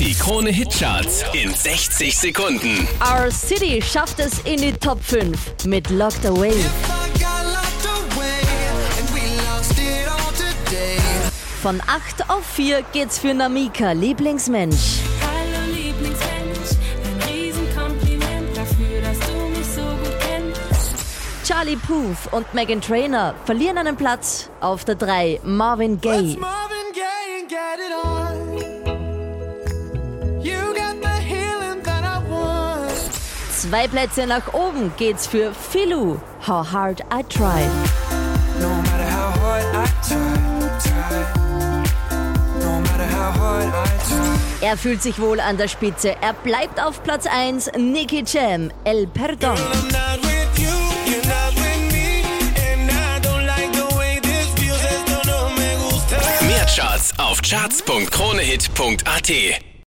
Die Krone Hitcharts in 60 Sekunden. Our City schafft es in die Top 5 mit Locked Away. Von 8 auf 4 geht's für Namika Lieblingsmensch. Hallo Lieblingsmensch, ein Riesenkompliment dafür, dass du mich so gut kennst. Charlie Puth und Megan Trainor verlieren einen Platz auf der 3 Marvin Gaye. Marvin Gaye Zwei Plätze nach oben geht's für Philu, How Hard I Try. No matter how hard I try, try. No matter how hard I try. Er fühlt sich wohl an der Spitze. Er bleibt auf Platz 1, Nicky Jam, El gusta. Mehr Charts auf charts.kronehit.at.